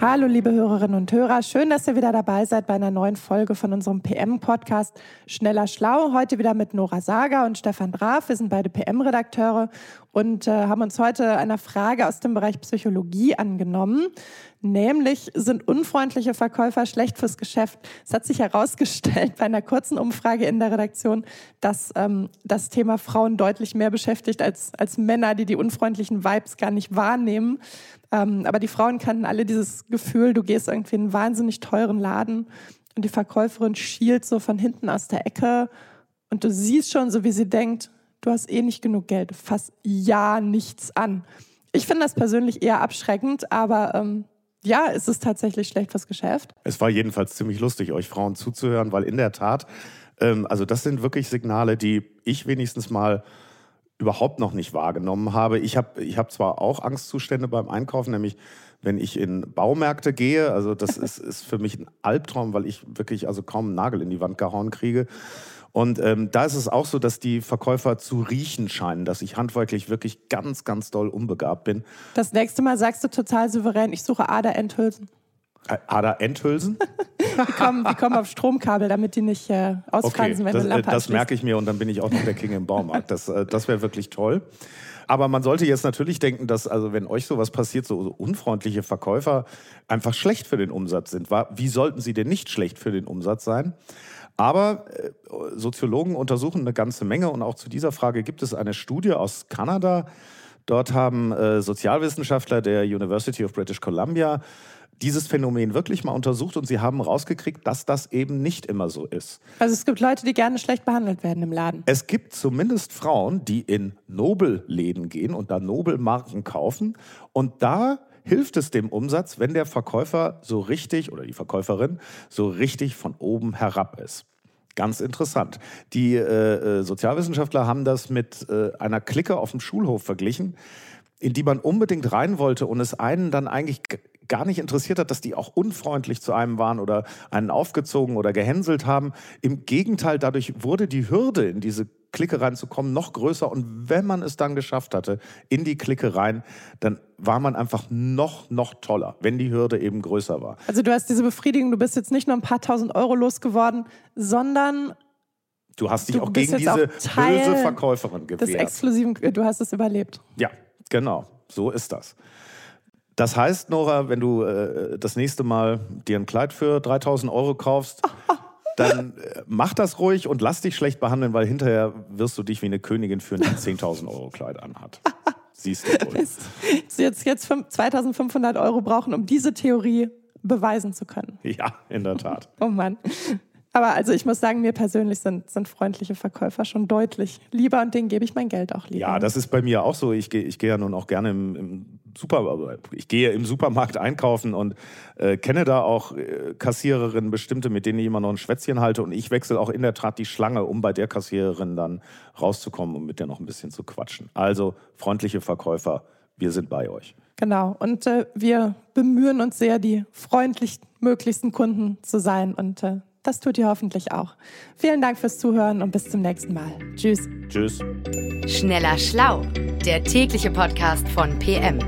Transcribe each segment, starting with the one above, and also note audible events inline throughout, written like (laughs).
Hallo liebe Hörerinnen und Hörer, schön, dass ihr wieder dabei seid bei einer neuen Folge von unserem PM-Podcast Schneller Schlau. Heute wieder mit Nora Sager und Stefan Draf. Wir sind beide PM-Redakteure und äh, haben uns heute einer Frage aus dem Bereich Psychologie angenommen. Nämlich sind unfreundliche Verkäufer schlecht fürs Geschäft. Es hat sich herausgestellt bei einer kurzen Umfrage in der Redaktion, dass ähm, das Thema Frauen deutlich mehr beschäftigt als, als Männer, die die unfreundlichen Vibes gar nicht wahrnehmen. Ähm, aber die Frauen kannten alle dieses Gefühl, du gehst irgendwie in einen wahnsinnig teuren Laden und die Verkäuferin schielt so von hinten aus der Ecke und du siehst schon so, wie sie denkt, du hast eh nicht genug Geld, fass ja nichts an. Ich finde das persönlich eher abschreckend, aber ähm, ja, ist es tatsächlich schlecht fürs Geschäft? Es war jedenfalls ziemlich lustig, euch Frauen zuzuhören, weil in der Tat, ähm, also das sind wirklich Signale, die ich wenigstens mal überhaupt noch nicht wahrgenommen habe. Ich habe ich hab zwar auch Angstzustände beim Einkaufen, nämlich wenn ich in Baumärkte gehe, also das (laughs) ist, ist für mich ein Albtraum, weil ich wirklich also kaum einen Nagel in die Wand gehauen kriege. Und ähm, da ist es auch so, dass die Verkäufer zu riechen scheinen, dass ich handwerklich wirklich ganz, ganz doll unbegabt bin. Das nächste Mal sagst du total souverän, ich suche Ader Endhülsen. (laughs) Die, kommen, die kommen auf Stromkabel, damit die nicht äh, ausfransen, okay, wenn das, du Lampe Das merke ich mir und dann bin ich auch noch der King im Baumarkt. Das, äh, das wäre wirklich toll. Aber man sollte jetzt natürlich denken, dass, also wenn euch sowas passiert, so, so unfreundliche Verkäufer einfach schlecht für den Umsatz sind. Wie sollten sie denn nicht schlecht für den Umsatz sein? Aber äh, Soziologen untersuchen eine ganze Menge und auch zu dieser Frage gibt es eine Studie aus Kanada. Dort haben äh, Sozialwissenschaftler der University of British Columbia dieses Phänomen wirklich mal untersucht und sie haben rausgekriegt, dass das eben nicht immer so ist. Also es gibt Leute, die gerne schlecht behandelt werden im Laden. Es gibt zumindest Frauen, die in Nobelläden gehen und da Nobelmarken kaufen und da hilft es dem Umsatz, wenn der Verkäufer so richtig oder die Verkäuferin so richtig von oben herab ist. Ganz interessant. Die äh, äh, Sozialwissenschaftler haben das mit äh, einer Clique auf dem Schulhof verglichen, in die man unbedingt rein wollte und es einen dann eigentlich gar nicht interessiert hat, dass die auch unfreundlich zu einem waren oder einen aufgezogen oder gehänselt haben. Im Gegenteil, dadurch wurde die Hürde, in diese Clique reinzukommen, noch größer. Und wenn man es dann geschafft hatte, in die Clique rein, dann war man einfach noch, noch toller, wenn die Hürde eben größer war. Also du hast diese Befriedigung, du bist jetzt nicht nur ein paar tausend Euro losgeworden, sondern Du hast dich du auch gegen diese böse Verkäuferin gewehrt. Das exklusiven, du hast es überlebt. Ja, genau. So ist das. Das heißt, Nora, wenn du äh, das nächste Mal dir ein Kleid für 3000 Euro kaufst, (laughs) dann äh, mach das ruhig und lass dich schlecht behandeln, weil hinterher wirst du dich wie eine Königin fühlen, die ein 10.000 Euro Kleid anhat. (laughs) Siehst du wohl. Jetzt, jetzt 2500 Euro brauchen, um diese Theorie beweisen zu können. Ja, in der Tat. oh Mann. Aber also ich muss sagen, mir persönlich sind, sind freundliche Verkäufer schon deutlich lieber und denen gebe ich mein Geld auch lieber. Ja, das ist bei mir auch so. Ich gehe ich geh ja nun auch gerne im, im Super, ich gehe im Supermarkt einkaufen und äh, kenne da auch äh, Kassiererinnen bestimmte, mit denen ich immer noch ein Schwätzchen halte und ich wechsle auch in der Tat die Schlange, um bei der Kassiererin dann rauszukommen und mit der noch ein bisschen zu quatschen. Also freundliche Verkäufer, wir sind bei euch. Genau. Und äh, wir bemühen uns sehr, die freundlich möglichsten Kunden zu sein. Und äh, das tut ihr hoffentlich auch. Vielen Dank fürs Zuhören und bis zum nächsten Mal. Tschüss. Tschüss. Schneller Schlau, der tägliche Podcast von PM.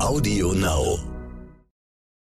Audio Now.